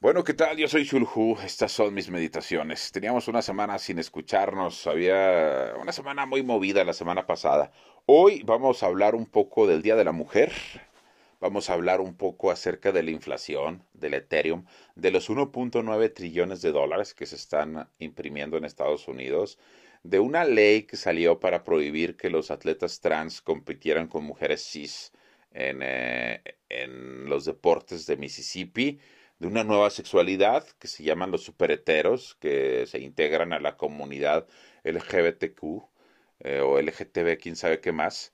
Bueno, ¿qué tal? Yo soy Shulhu, estas son mis meditaciones. Teníamos una semana sin escucharnos, había una semana muy movida la semana pasada. Hoy vamos a hablar un poco del Día de la Mujer, vamos a hablar un poco acerca de la inflación, del Ethereum, de los 1.9 trillones de dólares que se están imprimiendo en Estados Unidos, de una ley que salió para prohibir que los atletas trans compitieran con mujeres cis en, eh, en los deportes de Mississippi, de una nueva sexualidad que se llaman los superheteros, que se integran a la comunidad LGBTQ eh, o LGTB, quién sabe qué más.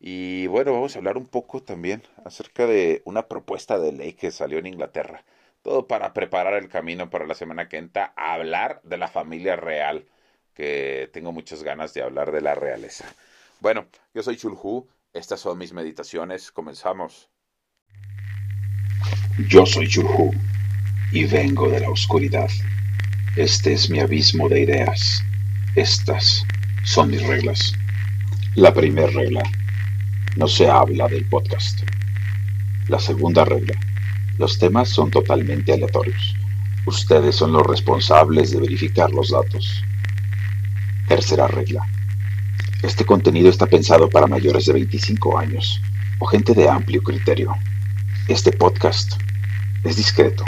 Y bueno, vamos a hablar un poco también acerca de una propuesta de ley que salió en Inglaterra. Todo para preparar el camino para la semana que entra a hablar de la familia real, que tengo muchas ganas de hablar de la realeza. Bueno, yo soy Chulhu, estas son mis meditaciones, comenzamos. Yo soy Chulhu y vengo de la oscuridad. Este es mi abismo de ideas. Estas son mis reglas. La primera regla, no se habla del podcast. La segunda regla, los temas son totalmente aleatorios. Ustedes son los responsables de verificar los datos. Tercera regla, este contenido está pensado para mayores de 25 años o gente de amplio criterio. Este podcast es discreto,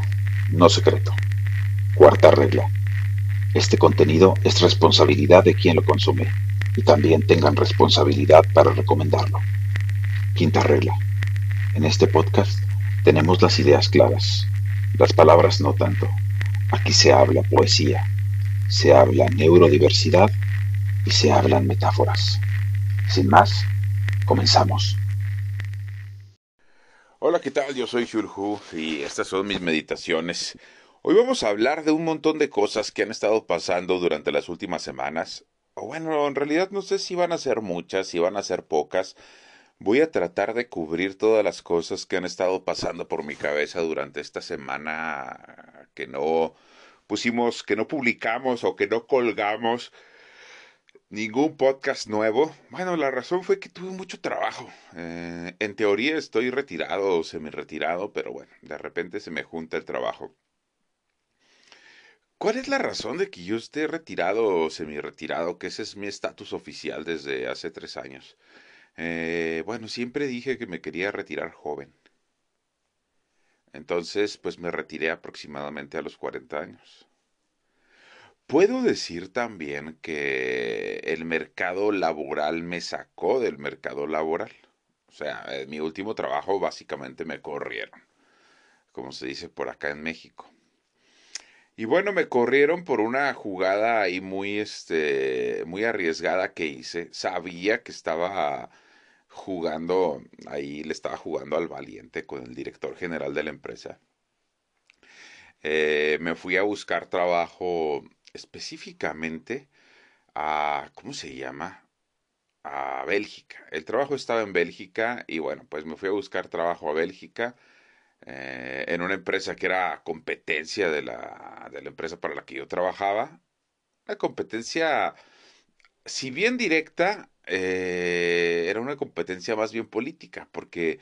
no secreto. Cuarta regla. Este contenido es responsabilidad de quien lo consume y también tengan responsabilidad para recomendarlo. Quinta regla. En este podcast tenemos las ideas claras, las palabras no tanto. Aquí se habla poesía, se habla neurodiversidad y se hablan metáforas. Sin más, comenzamos. Hola, ¿qué tal? Yo soy Shulhu y estas son mis meditaciones. Hoy vamos a hablar de un montón de cosas que han estado pasando durante las últimas semanas. O bueno, en realidad no sé si van a ser muchas, si van a ser pocas. Voy a tratar de cubrir todas las cosas que han estado pasando por mi cabeza durante esta semana que no pusimos, que no publicamos o que no colgamos ningún podcast nuevo. Bueno, la razón fue que tuve mucho trabajo. Eh, en teoría estoy retirado o semi-retirado, pero bueno, de repente se me junta el trabajo. ¿Cuál es la razón de que yo esté retirado o semi-retirado? Que ese es mi estatus oficial desde hace tres años. Eh, bueno, siempre dije que me quería retirar joven. Entonces, pues me retiré aproximadamente a los 40 años. Puedo decir también que el mercado laboral me sacó del mercado laboral. O sea, mi último trabajo básicamente me corrieron, como se dice por acá en México. Y bueno, me corrieron por una jugada ahí muy, este, muy arriesgada que hice. Sabía que estaba jugando, ahí le estaba jugando al valiente con el director general de la empresa. Eh, me fui a buscar trabajo específicamente a, ¿cómo se llama? A Bélgica. El trabajo estaba en Bélgica y bueno, pues me fui a buscar trabajo a Bélgica eh, en una empresa que era competencia de la, de la empresa para la que yo trabajaba. Una competencia, si bien directa, eh, era una competencia más bien política, porque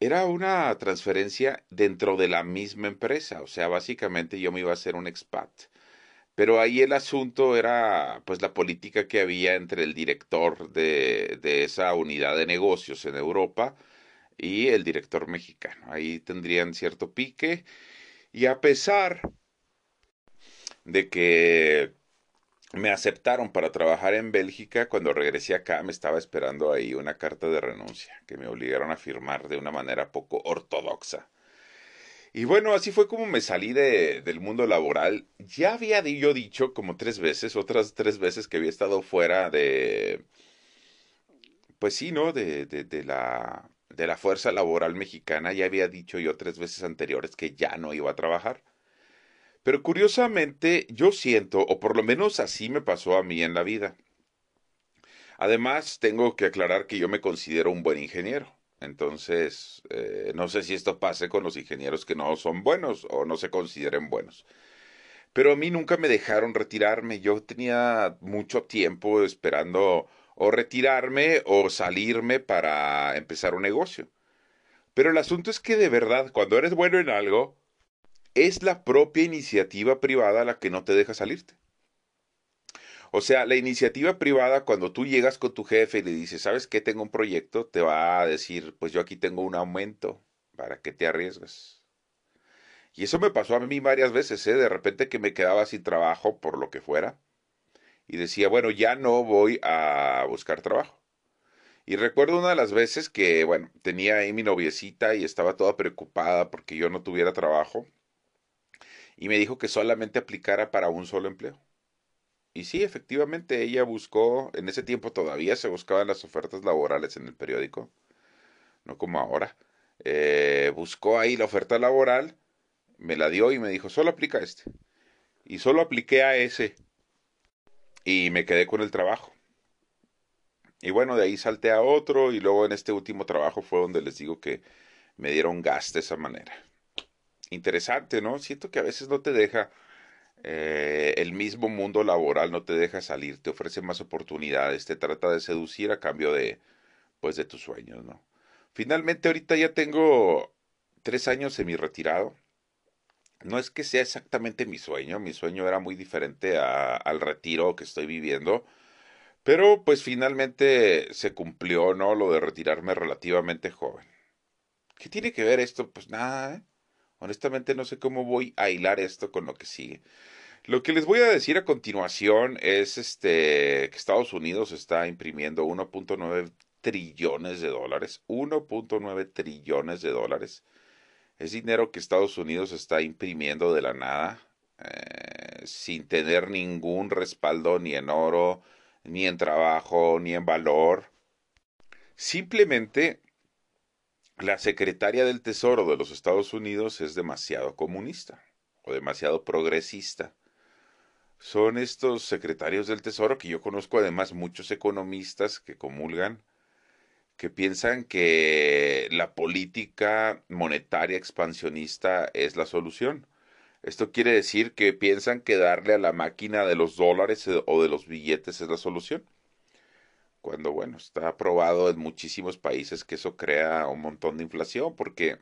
era una transferencia dentro de la misma empresa. O sea, básicamente yo me iba a hacer un expat pero ahí el asunto era pues la política que había entre el director de, de esa unidad de negocios en Europa y el director mexicano. Ahí tendrían cierto pique y a pesar de que me aceptaron para trabajar en Bélgica, cuando regresé acá me estaba esperando ahí una carta de renuncia que me obligaron a firmar de una manera poco ortodoxa. Y bueno, así fue como me salí de, del mundo laboral. Ya había yo dicho como tres veces, otras tres veces que había estado fuera de, pues sí, ¿no? De, de, de la, de la fuerza laboral mexicana. Ya había dicho yo tres veces anteriores que ya no iba a trabajar. Pero curiosamente yo siento, o por lo menos así me pasó a mí en la vida. Además, tengo que aclarar que yo me considero un buen ingeniero. Entonces, eh, no sé si esto pase con los ingenieros que no son buenos o no se consideren buenos. Pero a mí nunca me dejaron retirarme. Yo tenía mucho tiempo esperando o retirarme o salirme para empezar un negocio. Pero el asunto es que de verdad, cuando eres bueno en algo, es la propia iniciativa privada la que no te deja salirte. O sea, la iniciativa privada, cuando tú llegas con tu jefe y le dices, ¿sabes qué? Tengo un proyecto, te va a decir, pues yo aquí tengo un aumento, ¿para que te arriesgas? Y eso me pasó a mí varias veces, ¿eh? De repente que me quedaba sin trabajo por lo que fuera. Y decía, bueno, ya no voy a buscar trabajo. Y recuerdo una de las veces que, bueno, tenía ahí mi noviecita y estaba toda preocupada porque yo no tuviera trabajo. Y me dijo que solamente aplicara para un solo empleo. Y sí, efectivamente, ella buscó, en ese tiempo todavía se buscaban las ofertas laborales en el periódico, no como ahora. Eh, buscó ahí la oferta laboral, me la dio y me dijo, solo aplica este. Y solo apliqué a ese. Y me quedé con el trabajo. Y bueno, de ahí salté a otro y luego en este último trabajo fue donde les digo que me dieron gas de esa manera. Interesante, ¿no? Siento que a veces no te deja eh, el mismo mundo laboral no te deja salir, te ofrece más oportunidades, te trata de seducir a cambio de, pues, de tus sueños, ¿no? Finalmente, ahorita ya tengo tres años semi retirado. No es que sea exactamente mi sueño, mi sueño era muy diferente al retiro que estoy viviendo, pero pues finalmente se cumplió, ¿no? Lo de retirarme relativamente joven. ¿Qué tiene que ver esto? Pues nada, ¿eh? Honestamente no sé cómo voy a hilar esto con lo que sigue. Lo que les voy a decir a continuación es este que Estados Unidos está imprimiendo 1.9 trillones de dólares. 1.9 trillones de dólares. Es dinero que Estados Unidos está imprimiendo de la nada, eh, sin tener ningún respaldo ni en oro, ni en trabajo, ni en valor. Simplemente la secretaria del Tesoro de los Estados Unidos es demasiado comunista o demasiado progresista. Son estos secretarios del Tesoro que yo conozco además muchos economistas que comulgan, que piensan que la política monetaria expansionista es la solución. Esto quiere decir que piensan que darle a la máquina de los dólares o de los billetes es la solución cuando bueno, está probado en muchísimos países que eso crea un montón de inflación, porque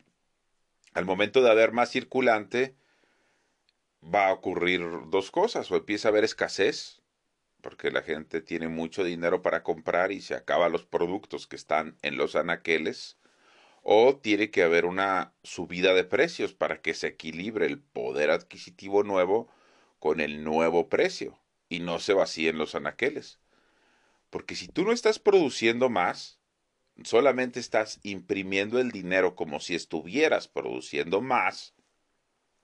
al momento de haber más circulante va a ocurrir dos cosas, o empieza a haber escasez, porque la gente tiene mucho dinero para comprar y se acaban los productos que están en los anaqueles, o tiene que haber una subida de precios para que se equilibre el poder adquisitivo nuevo con el nuevo precio y no se vacíen los anaqueles. Porque si tú no estás produciendo más, solamente estás imprimiendo el dinero como si estuvieras produciendo más.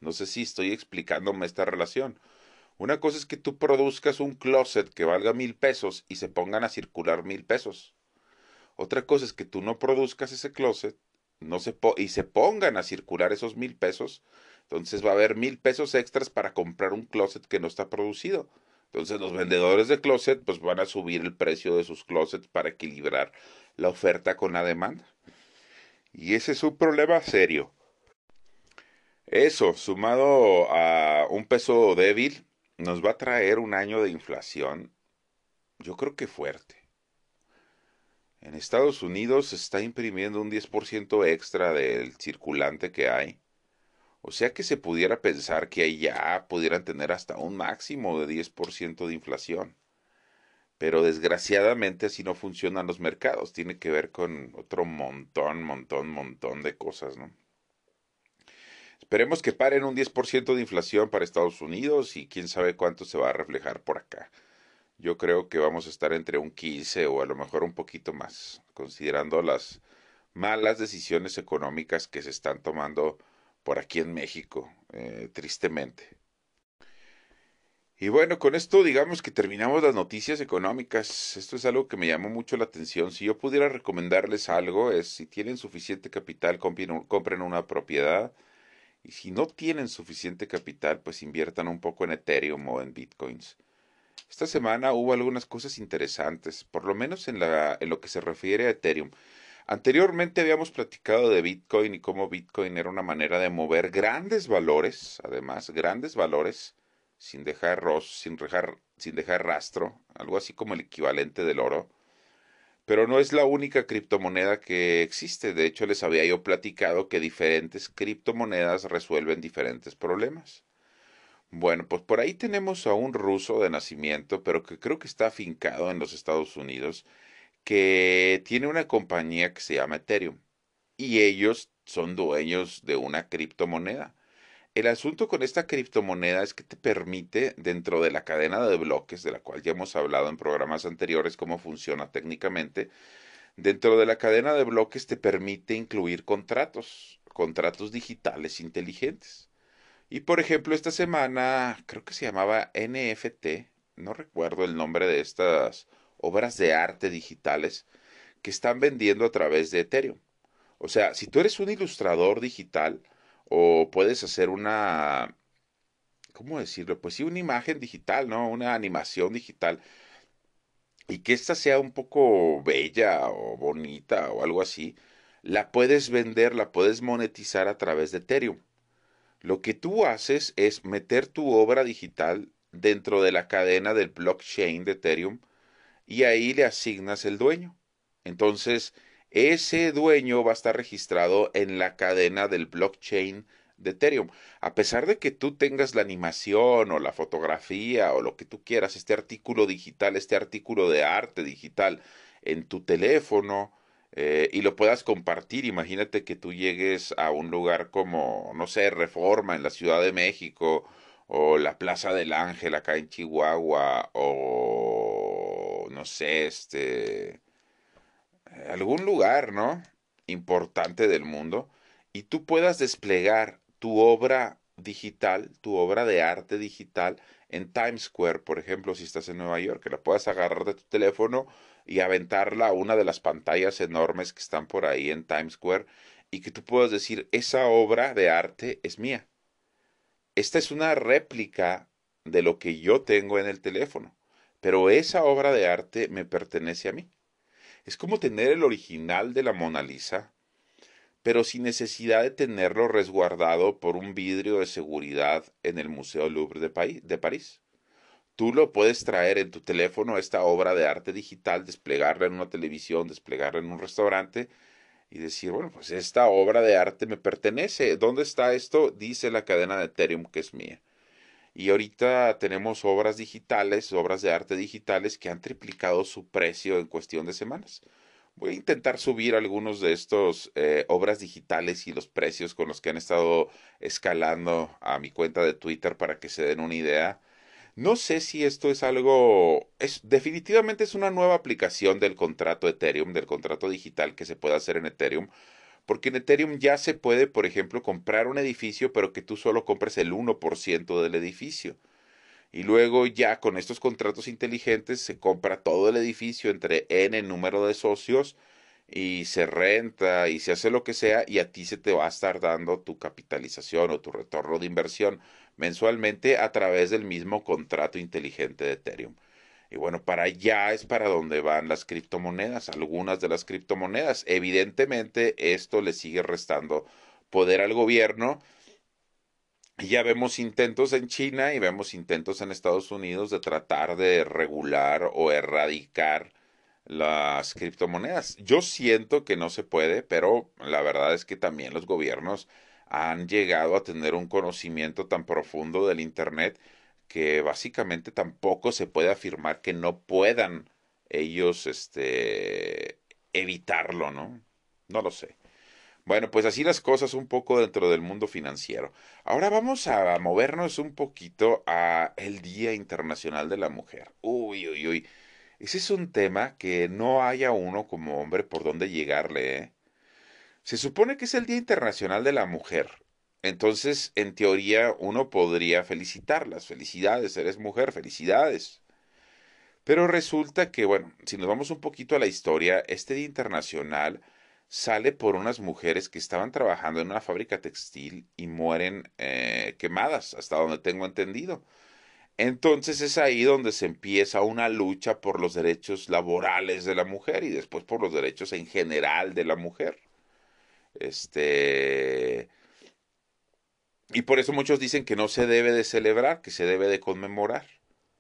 No sé si estoy explicándome esta relación. Una cosa es que tú produzcas un closet que valga mil pesos y se pongan a circular mil pesos. Otra cosa es que tú no produzcas ese closet y se pongan a circular esos mil pesos. Entonces va a haber mil pesos extras para comprar un closet que no está producido. Entonces los vendedores de closet pues van a subir el precio de sus closets para equilibrar la oferta con la demanda. Y ese es un problema serio. Eso, sumado a un peso débil, nos va a traer un año de inflación, yo creo que fuerte. En Estados Unidos se está imprimiendo un 10% extra del circulante que hay. O sea que se pudiera pensar que allá pudieran tener hasta un máximo de 10% de inflación. Pero desgraciadamente así no funcionan los mercados. Tiene que ver con otro montón, montón, montón de cosas, ¿no? Esperemos que paren un 10% de inflación para Estados Unidos y quién sabe cuánto se va a reflejar por acá. Yo creo que vamos a estar entre un 15 o a lo mejor un poquito más, considerando las malas decisiones económicas que se están tomando por aquí en México, eh, tristemente. Y bueno, con esto digamos que terminamos las noticias económicas. Esto es algo que me llamó mucho la atención. Si yo pudiera recomendarles algo, es si tienen suficiente capital, compren una propiedad. Y si no tienen suficiente capital, pues inviertan un poco en Ethereum o en Bitcoins. Esta semana hubo algunas cosas interesantes, por lo menos en, la, en lo que se refiere a Ethereum. Anteriormente habíamos platicado de Bitcoin y cómo Bitcoin era una manera de mover grandes valores, además, grandes valores, sin dejar, sin dejar, sin dejar rastro, algo así como el equivalente del oro. Pero no es la única criptomoneda que existe. De hecho, les había yo platicado que diferentes criptomonedas resuelven diferentes problemas. Bueno, pues por ahí tenemos a un ruso de nacimiento, pero que creo que está afincado en los Estados Unidos, que tiene una compañía que se llama Ethereum. Y ellos son dueños de una criptomoneda. El asunto con esta criptomoneda es que te permite, dentro de la cadena de bloques, de la cual ya hemos hablado en programas anteriores cómo funciona técnicamente, dentro de la cadena de bloques te permite incluir contratos, contratos digitales inteligentes. Y por ejemplo, esta semana creo que se llamaba NFT, no recuerdo el nombre de estas obras de arte digitales que están vendiendo a través de Ethereum. O sea, si tú eres un ilustrador digital, o puedes hacer una, ¿cómo decirlo? Pues sí, una imagen digital, ¿no? Una animación digital. Y que ésta sea un poco bella o bonita o algo así, la puedes vender, la puedes monetizar a través de Ethereum. Lo que tú haces es meter tu obra digital dentro de la cadena del blockchain de Ethereum y ahí le asignas el dueño. Entonces, ese dueño va a estar registrado en la cadena del blockchain de Ethereum. A pesar de que tú tengas la animación o la fotografía o lo que tú quieras, este artículo digital, este artículo de arte digital en tu teléfono eh, y lo puedas compartir, imagínate que tú llegues a un lugar como, no sé, Reforma en la Ciudad de México o la Plaza del Ángel acá en Chihuahua o no sé, este algún lugar, ¿no? Importante del mundo, y tú puedas desplegar tu obra digital, tu obra de arte digital en Times Square, por ejemplo, si estás en Nueva York, que la puedas agarrar de tu teléfono y aventarla a una de las pantallas enormes que están por ahí en Times Square y que tú puedas decir, esa obra de arte es mía. Esta es una réplica de lo que yo tengo en el teléfono, pero esa obra de arte me pertenece a mí. Es como tener el original de la Mona Lisa, pero sin necesidad de tenerlo resguardado por un vidrio de seguridad en el Museo Louvre de, París. Tú lo puedes traer en tu teléfono, esta obra de arte digital, desplegarla en una televisión, desplegarla en un restaurante y decir, bueno, pues esta obra de arte me pertenece. ¿Dónde está esto? Dice la cadena de Ethereum que es mía. Y ahorita tenemos obras digitales, obras de arte digitales que han triplicado su precio en cuestión de semanas. Voy a intentar subir algunos de estos eh, obras digitales y los precios con los que han estado escalando a mi cuenta de Twitter para que se den una idea. No sé si esto es algo, es definitivamente es una nueva aplicación del contrato Ethereum, del contrato digital que se puede hacer en Ethereum, porque en Ethereum ya se puede, por ejemplo, comprar un edificio, pero que tú solo compres el 1% del edificio. Y luego ya con estos contratos inteligentes se compra todo el edificio entre n número de socios y se renta y se hace lo que sea y a ti se te va a estar dando tu capitalización o tu retorno de inversión mensualmente a través del mismo contrato inteligente de Ethereum. Y bueno, para allá es para donde van las criptomonedas, algunas de las criptomonedas. Evidentemente, esto le sigue restando poder al gobierno. Ya vemos intentos en China y vemos intentos en Estados Unidos de tratar de regular o erradicar las criptomonedas. Yo siento que no se puede, pero la verdad es que también los gobiernos han llegado a tener un conocimiento tan profundo del Internet que básicamente tampoco se puede afirmar que no puedan ellos este evitarlo, ¿no? No lo sé. Bueno, pues así las cosas un poco dentro del mundo financiero. Ahora vamos a movernos un poquito a el Día Internacional de la Mujer. Uy, uy, uy. Ese es un tema que no haya uno como hombre por dónde llegarle, ¿eh? Se supone que es el Día Internacional de la Mujer, entonces, en teoría, uno podría felicitarlas. Felicidades, eres mujer, felicidades. Pero resulta que, bueno, si nos vamos un poquito a la historia, este Día Internacional sale por unas mujeres que estaban trabajando en una fábrica textil y mueren eh, quemadas, hasta donde tengo entendido. Entonces es ahí donde se empieza una lucha por los derechos laborales de la mujer y después por los derechos en general de la mujer. Este y por eso muchos dicen que no se debe de celebrar, que se debe de conmemorar.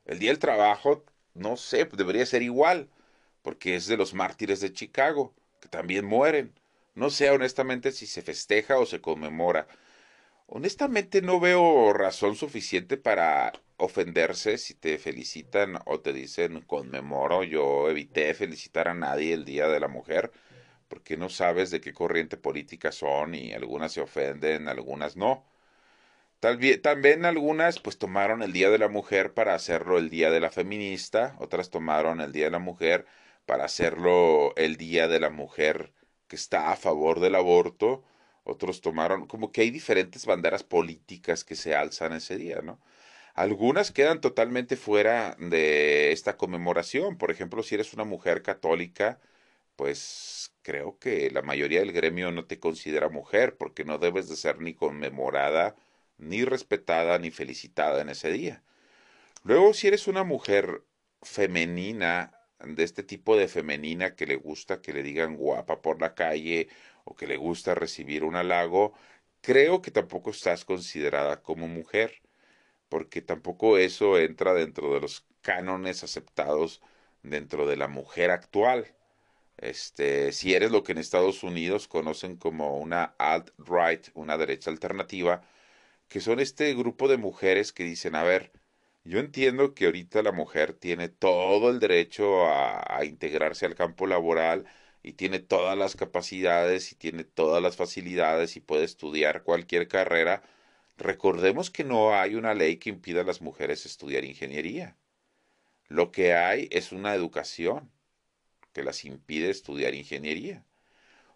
El Día del Trabajo, no sé, debería ser igual, porque es de los mártires de Chicago, que también mueren. No sé honestamente si se festeja o se conmemora. Honestamente no veo razón suficiente para ofenderse si te felicitan o te dicen conmemoro. Yo evité felicitar a nadie el Día de la Mujer porque no sabes de qué corriente política son y algunas se ofenden, algunas no. También algunas pues tomaron el Día de la Mujer para hacerlo el Día de la Feminista, otras tomaron el Día de la Mujer para hacerlo el Día de la Mujer que está a favor del aborto, otros tomaron, como que hay diferentes banderas políticas que se alzan ese día, ¿no? Algunas quedan totalmente fuera de esta conmemoración, por ejemplo, si eres una mujer católica, pues creo que la mayoría del gremio no te considera mujer porque no debes de ser ni conmemorada, ni respetada, ni felicitada en ese día. Luego, si eres una mujer femenina, de este tipo de femenina que le gusta que le digan guapa por la calle o que le gusta recibir un halago, creo que tampoco estás considerada como mujer, porque tampoco eso entra dentro de los cánones aceptados dentro de la mujer actual. Este, si eres lo que en Estados Unidos conocen como una alt-right, una derecha alternativa, que son este grupo de mujeres que dicen, a ver, yo entiendo que ahorita la mujer tiene todo el derecho a, integrarse al campo laboral y tiene todas las capacidades y tiene todas las facilidades y puede estudiar cualquier carrera. Recordemos que no hay una ley que impida a las mujeres estudiar ingeniería. Lo que hay es una educación que las impide estudiar ingeniería.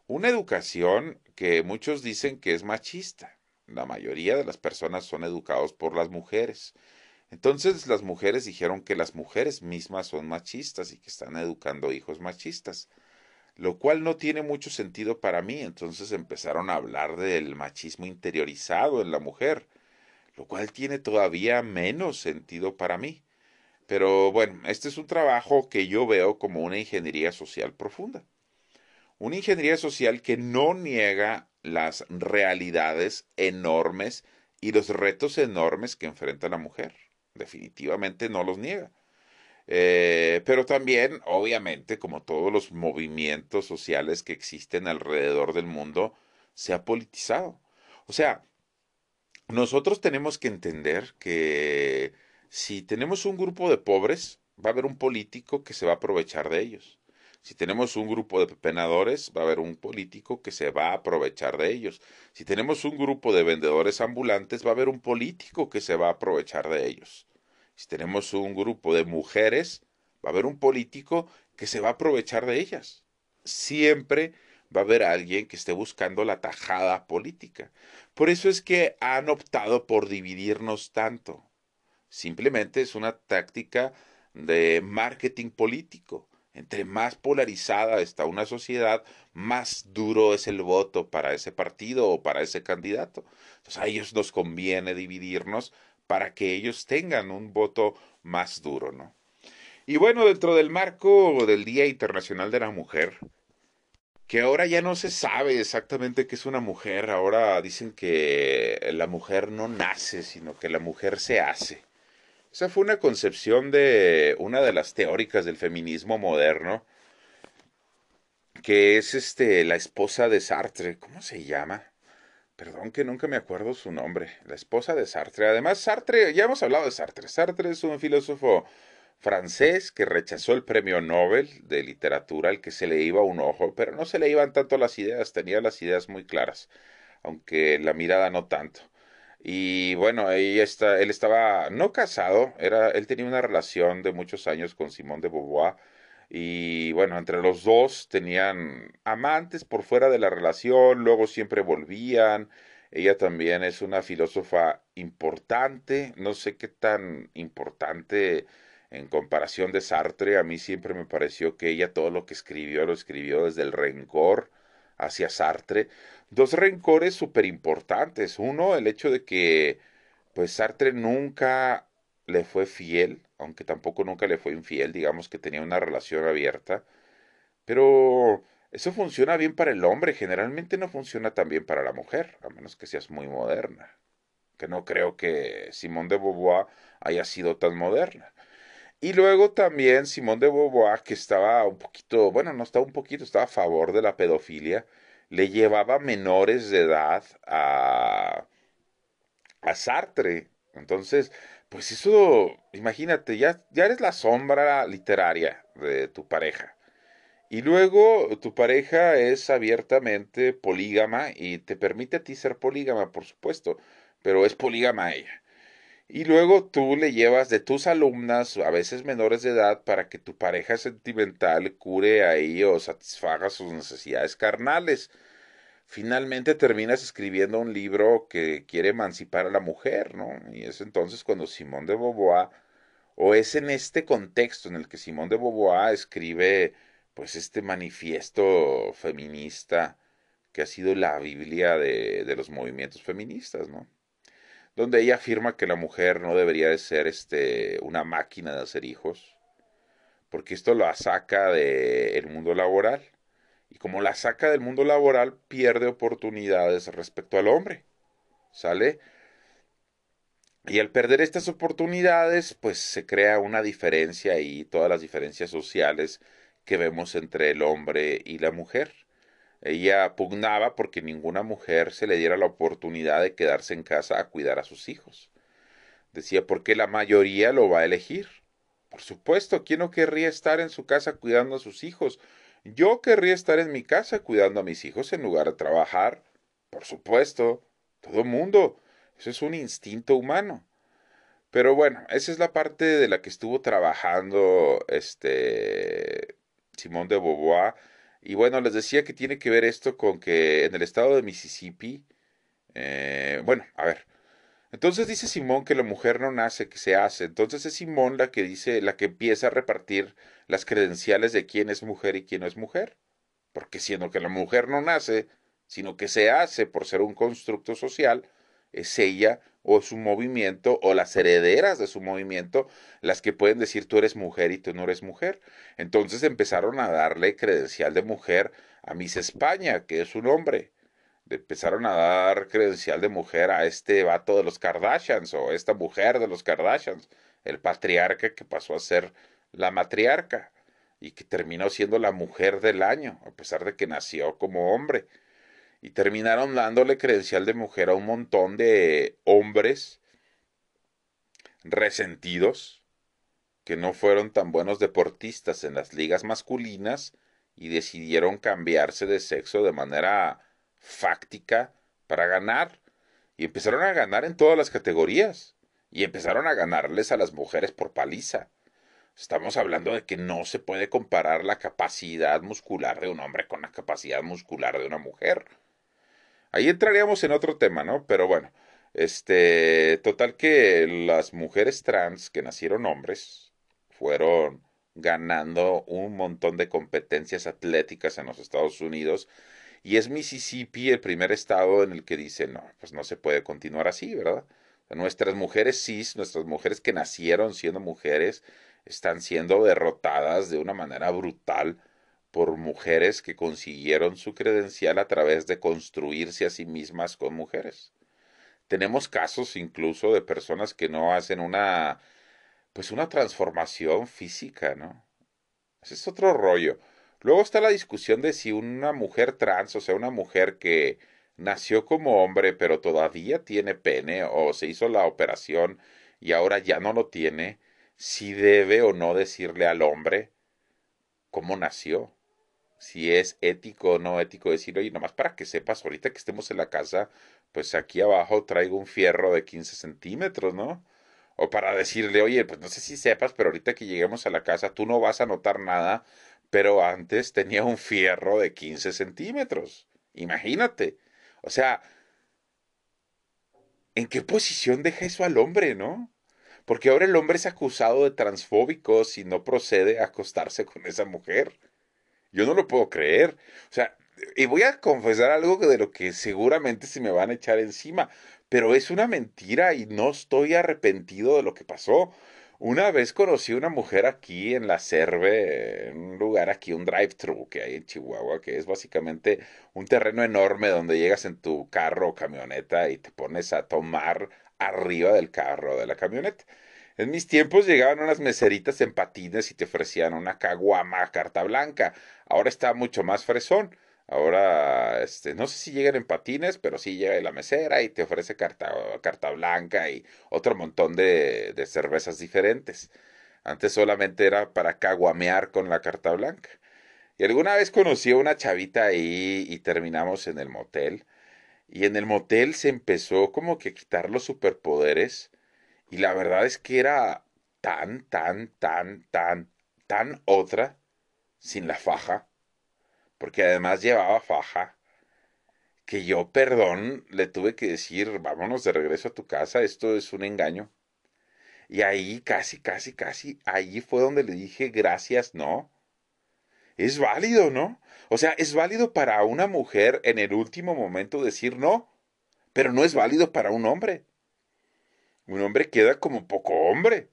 Una educación que muchos dicen que es machista. La mayoría de las personas son educados por las mujeres entonces las mujeres dijeron que las mujeres mismas son machistas y que están educando hijos machistas, lo cual no tiene mucho sentido para mí. Entonces empezaron a hablar del machismo interiorizado en la mujer, lo cual tiene todavía menos sentido para mí. Pero bueno, este es un trabajo que yo veo como una ingeniería social profunda. Una ingeniería social que no niega las realidades enormes y los retos enormes que enfrenta la mujer definitivamente no los niega. Eh, pero también, obviamente, como todos los movimientos sociales que existen alrededor del mundo, se ha politizado. O sea, nosotros tenemos que entender que si tenemos un grupo de pobres, va a haber un político que se va a aprovechar de ellos. Si tenemos un grupo de pepenadores, va a haber un político que se va a aprovechar de ellos. Si tenemos un grupo de vendedores ambulantes, va a haber un político que se va a aprovechar de ellos. Si tenemos un grupo de mujeres, va a haber un político que se va a aprovechar de ellas. Siempre va a haber alguien que esté buscando la tajada política. Por eso es que han optado por dividirnos tanto. Simplemente es una táctica de marketing político. Entre más polarizada está una sociedad, más duro es el voto para ese partido o para ese candidato. Entonces a ellos nos conviene dividirnos para que ellos tengan un voto más duro, ¿no? Y bueno, dentro del marco del Día Internacional de la Mujer, que ahora ya no se sabe exactamente qué es una mujer, ahora dicen que la mujer no nace, sino que la mujer se hace. Esa fue una concepción de una de las teóricas del feminismo moderno, que es este la esposa de Sartre, ¿cómo se llama? Perdón que nunca me acuerdo su nombre, la esposa de Sartre. Además, Sartre, ya hemos hablado de Sartre. Sartre es un filósofo francés que rechazó el premio Nobel de literatura al que se le iba un ojo, pero no se le iban tanto las ideas, tenía las ideas muy claras, aunque la mirada no tanto. Y bueno, ella está, él estaba no casado, era, él tenía una relación de muchos años con Simone de Beauvoir, y bueno, entre los dos tenían amantes por fuera de la relación, luego siempre volvían. Ella también es una filósofa importante, no sé qué tan importante en comparación de Sartre, a mí siempre me pareció que ella todo lo que escribió lo escribió desde el rencor hacia Sartre. Dos rencores súper importantes. Uno, el hecho de que pues Sartre nunca le fue fiel, aunque tampoco nunca le fue infiel, digamos que tenía una relación abierta. Pero eso funciona bien para el hombre, generalmente no funciona tan bien para la mujer, a menos que seas muy moderna. Que no creo que Simone de Beauvoir haya sido tan moderna. Y luego también Simón de Beauvoir, que estaba un poquito, bueno, no estaba un poquito, estaba a favor de la pedofilia, le llevaba menores de edad a, a Sartre. Entonces, pues eso, imagínate, ya, ya eres la sombra literaria de tu pareja. Y luego tu pareja es abiertamente polígama y te permite a ti ser polígama, por supuesto, pero es polígama ella. Y luego tú le llevas de tus alumnas, a veces menores de edad, para que tu pareja sentimental cure ahí o satisfaga sus necesidades carnales. Finalmente terminas escribiendo un libro que quiere emancipar a la mujer, ¿no? Y es entonces cuando Simón de Beauvoir, o es en este contexto en el que Simón de Beauvoir escribe pues este manifiesto feminista que ha sido la Biblia de, de los movimientos feministas, ¿no? Donde ella afirma que la mujer no debería de ser este, una máquina de hacer hijos, porque esto la saca del mundo laboral. Y como la saca del mundo laboral, pierde oportunidades respecto al hombre. ¿Sale? Y al perder estas oportunidades, pues se crea una diferencia y todas las diferencias sociales que vemos entre el hombre y la mujer. Ella pugnaba porque ninguna mujer se le diera la oportunidad de quedarse en casa a cuidar a sus hijos. Decía, porque la mayoría lo va a elegir. Por supuesto, ¿quién no querría estar en su casa cuidando a sus hijos? Yo querría estar en mi casa cuidando a mis hijos en lugar de trabajar. Por supuesto, todo mundo. Eso es un instinto humano. Pero bueno, esa es la parte de la que estuvo trabajando este Simón de Beauvoir. Y bueno, les decía que tiene que ver esto con que en el estado de Mississippi, eh, bueno, a ver, entonces dice Simón que la mujer no nace, que se hace. Entonces es Simón la que dice, la que empieza a repartir las credenciales de quién es mujer y quién no es mujer. Porque siendo que la mujer no nace, sino que se hace por ser un constructo social, es ella o su movimiento o las herederas de su movimiento las que pueden decir tú eres mujer y tú no eres mujer. Entonces empezaron a darle credencial de mujer a Miss España, que es un hombre. Empezaron a dar credencial de mujer a este vato de los Kardashians o esta mujer de los Kardashians, el patriarca que pasó a ser la matriarca y que terminó siendo la mujer del año, a pesar de que nació como hombre y terminaron dándole credencial de mujer a un montón de hombres resentidos que no fueron tan buenos deportistas en las ligas masculinas y decidieron cambiarse de sexo de manera fáctica para ganar y empezaron a ganar en todas las categorías y empezaron a ganarles a las mujeres por paliza. Estamos hablando de que no se puede comparar la capacidad muscular de un hombre con la capacidad muscular de una mujer. Ahí entraríamos en otro tema, ¿no? Pero bueno, este, total que las mujeres trans que nacieron hombres fueron ganando un montón de competencias atléticas en los Estados Unidos y es Mississippi el primer estado en el que dice, no, pues no se puede continuar así, ¿verdad? Nuestras mujeres cis, nuestras mujeres que nacieron siendo mujeres, están siendo derrotadas de una manera brutal por mujeres que consiguieron su credencial a través de construirse a sí mismas con mujeres. Tenemos casos incluso de personas que no hacen una pues una transformación física, ¿no? Ese es otro rollo. Luego está la discusión de si una mujer trans, o sea, una mujer que nació como hombre pero todavía tiene pene o se hizo la operación y ahora ya no lo tiene, si debe o no decirle al hombre cómo nació si es ético o no ético decir, oye, nomás para que sepas, ahorita que estemos en la casa, pues aquí abajo traigo un fierro de 15 centímetros, ¿no? O para decirle, oye, pues no sé si sepas, pero ahorita que lleguemos a la casa, tú no vas a notar nada, pero antes tenía un fierro de 15 centímetros. Imagínate. O sea, ¿en qué posición deja eso al hombre, no? Porque ahora el hombre es acusado de transfóbico si no procede a acostarse con esa mujer. Yo no lo puedo creer. O sea, y voy a confesar algo de lo que seguramente se me van a echar encima, pero es una mentira y no estoy arrepentido de lo que pasó. Una vez conocí una mujer aquí en la Cerve, en un lugar aquí, un drive-thru que hay en Chihuahua, que es básicamente un terreno enorme donde llegas en tu carro o camioneta y te pones a tomar arriba del carro de la camioneta. En mis tiempos llegaban unas meseritas en patines y te ofrecían una caguama carta blanca. Ahora está mucho más fresón. Ahora, este, no sé si llegan en patines, pero sí llega la mesera y te ofrece carta, carta blanca y otro montón de, de cervezas diferentes. Antes solamente era para caguamear con la carta blanca. Y alguna vez conocí a una chavita ahí y terminamos en el motel. Y en el motel se empezó como que a quitar los superpoderes. Y la verdad es que era tan, tan, tan, tan, tan otra sin la faja. Porque además llevaba faja. Que yo, perdón, le tuve que decir, vámonos de regreso a tu casa, esto es un engaño. Y ahí casi, casi, casi, ahí fue donde le dije gracias, no. Es válido, ¿no? O sea, es válido para una mujer en el último momento decir no, pero no es válido para un hombre. Un hombre queda como poco hombre.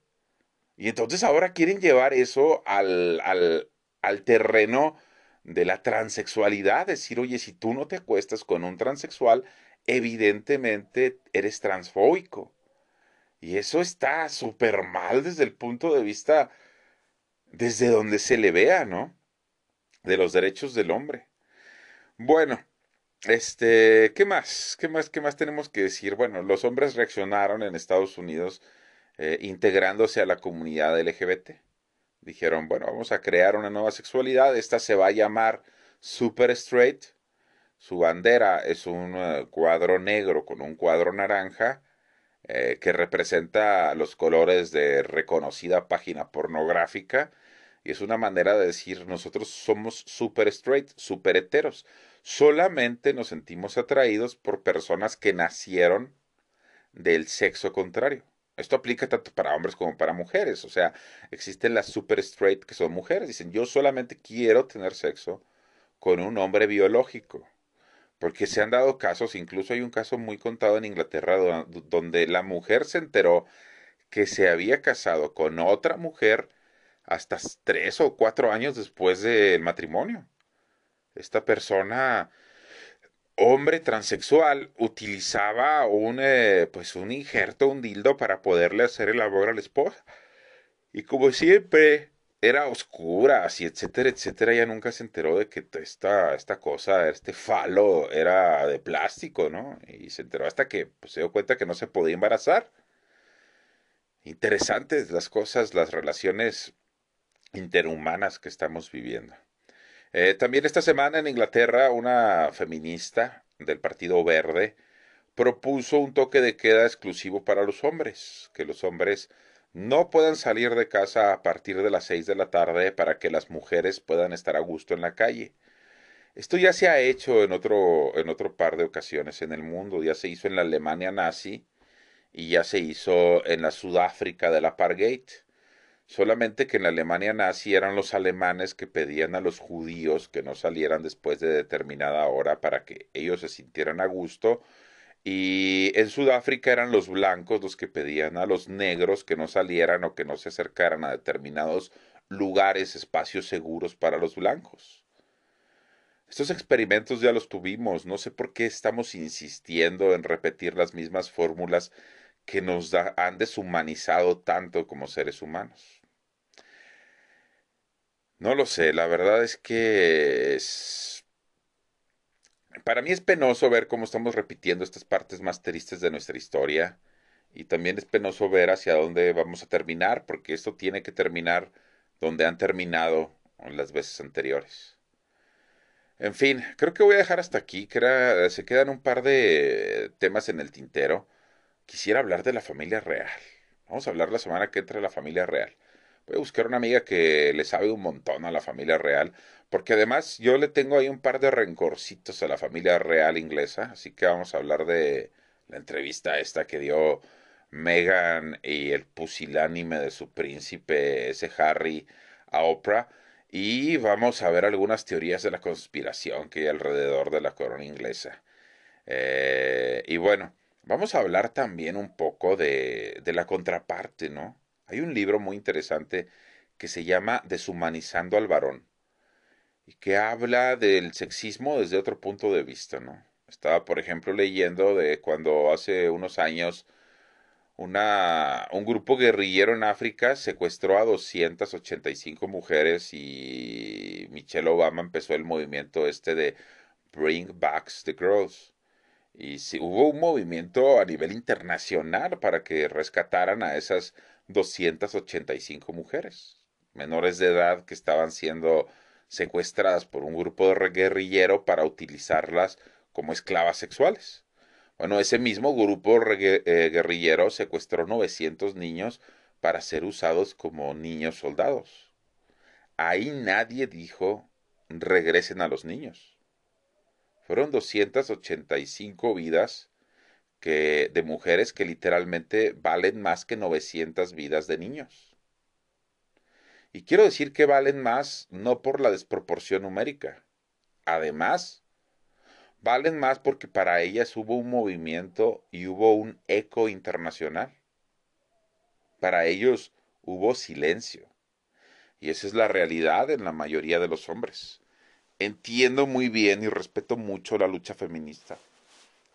Y entonces ahora quieren llevar eso al, al, al terreno de la transexualidad, decir, oye, si tú no te acuestas con un transexual, evidentemente eres transfóbico. Y eso está súper mal desde el punto de vista, desde donde se le vea, ¿no? De los derechos del hombre. Bueno, este, ¿qué más? ¿Qué más? ¿Qué más tenemos que decir? Bueno, los hombres reaccionaron en Estados Unidos eh, integrándose a la comunidad LGBT. Dijeron, bueno, vamos a crear una nueva sexualidad. Esta se va a llamar Super Straight. Su bandera es un uh, cuadro negro con un cuadro naranja eh, que representa los colores de reconocida página pornográfica y es una manera de decir nosotros somos super straight, super heteros. Solamente nos sentimos atraídos por personas que nacieron del sexo contrario. Esto aplica tanto para hombres como para mujeres. O sea, existen las super straight que son mujeres. Dicen, yo solamente quiero tener sexo con un hombre biológico. Porque se han dado casos, incluso hay un caso muy contado en Inglaterra donde la mujer se enteró que se había casado con otra mujer hasta tres o cuatro años después del matrimonio. Esta persona, hombre transexual, utilizaba un, eh, pues un injerto, un dildo para poderle hacer el amor a la esposa. Y como siempre, era oscura, así, etcétera, etcétera. Ella nunca se enteró de que esta, esta cosa, este falo, era de plástico, ¿no? Y se enteró hasta que pues, se dio cuenta que no se podía embarazar. Interesantes las cosas, las relaciones interhumanas que estamos viviendo. Eh, también esta semana en Inglaterra, una feminista del Partido Verde propuso un toque de queda exclusivo para los hombres, que los hombres no puedan salir de casa a partir de las seis de la tarde para que las mujeres puedan estar a gusto en la calle. Esto ya se ha hecho en otro, en otro par de ocasiones en el mundo, ya se hizo en la Alemania nazi y ya se hizo en la Sudáfrica del apartheid. Solamente que en la Alemania nazi eran los alemanes que pedían a los judíos que no salieran después de determinada hora para que ellos se sintieran a gusto y en Sudáfrica eran los blancos los que pedían a los negros que no salieran o que no se acercaran a determinados lugares, espacios seguros para los blancos. Estos experimentos ya los tuvimos, no sé por qué estamos insistiendo en repetir las mismas fórmulas que nos han deshumanizado tanto como seres humanos. No lo sé, la verdad es que es para mí es penoso ver cómo estamos repitiendo estas partes más tristes de nuestra historia y también es penoso ver hacia dónde vamos a terminar, porque esto tiene que terminar donde han terminado las veces anteriores. En fin, creo que voy a dejar hasta aquí, que se quedan un par de temas en el tintero. Quisiera hablar de la familia real. Vamos a hablar la semana que entra de la familia real. Voy a buscar una amiga que le sabe un montón a la familia real, porque además yo le tengo ahí un par de rencorcitos a la familia real inglesa, así que vamos a hablar de la entrevista esta que dio Meghan y el pusilánime de su príncipe, ese Harry, a Oprah. Y vamos a ver algunas teorías de la conspiración que hay alrededor de la corona inglesa. Eh, y bueno, vamos a hablar también un poco de, de la contraparte, ¿no? Hay un libro muy interesante que se llama Deshumanizando al varón y que habla del sexismo desde otro punto de vista, ¿no? Estaba, por ejemplo, leyendo de cuando hace unos años un grupo guerrillero en África secuestró a 285 mujeres y Michelle Obama empezó el movimiento este de Bring Back the Girls. Y sí, hubo un movimiento a nivel internacional para que rescataran a esas 285 mujeres menores de edad que estaban siendo secuestradas por un grupo de guerrillero para utilizarlas como esclavas sexuales. Bueno, ese mismo grupo eh, guerrillero secuestró 900 niños para ser usados como niños soldados. Ahí nadie dijo regresen a los niños. Fueron 285 vidas que, de mujeres que literalmente valen más que 900 vidas de niños. Y quiero decir que valen más no por la desproporción numérica. Además, valen más porque para ellas hubo un movimiento y hubo un eco internacional. Para ellos hubo silencio. Y esa es la realidad en la mayoría de los hombres. Entiendo muy bien y respeto mucho la lucha feminista.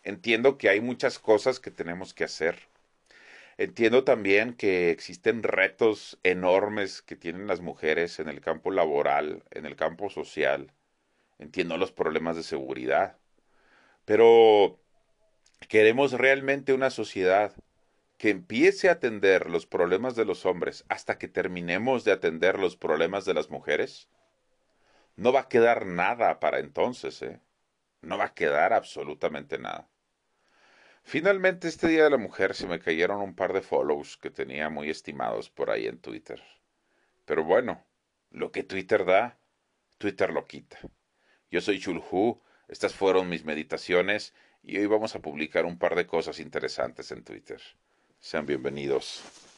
Entiendo que hay muchas cosas que tenemos que hacer. Entiendo también que existen retos enormes que tienen las mujeres en el campo laboral, en el campo social. Entiendo los problemas de seguridad. Pero queremos realmente una sociedad que empiece a atender los problemas de los hombres hasta que terminemos de atender los problemas de las mujeres. No va a quedar nada para entonces, ¿eh? No va a quedar absolutamente nada. Finalmente, este Día de la Mujer se me cayeron un par de follows que tenía muy estimados por ahí en Twitter. Pero bueno, lo que Twitter da, Twitter lo quita. Yo soy Chulhu estas fueron mis meditaciones y hoy vamos a publicar un par de cosas interesantes en Twitter. Sean bienvenidos.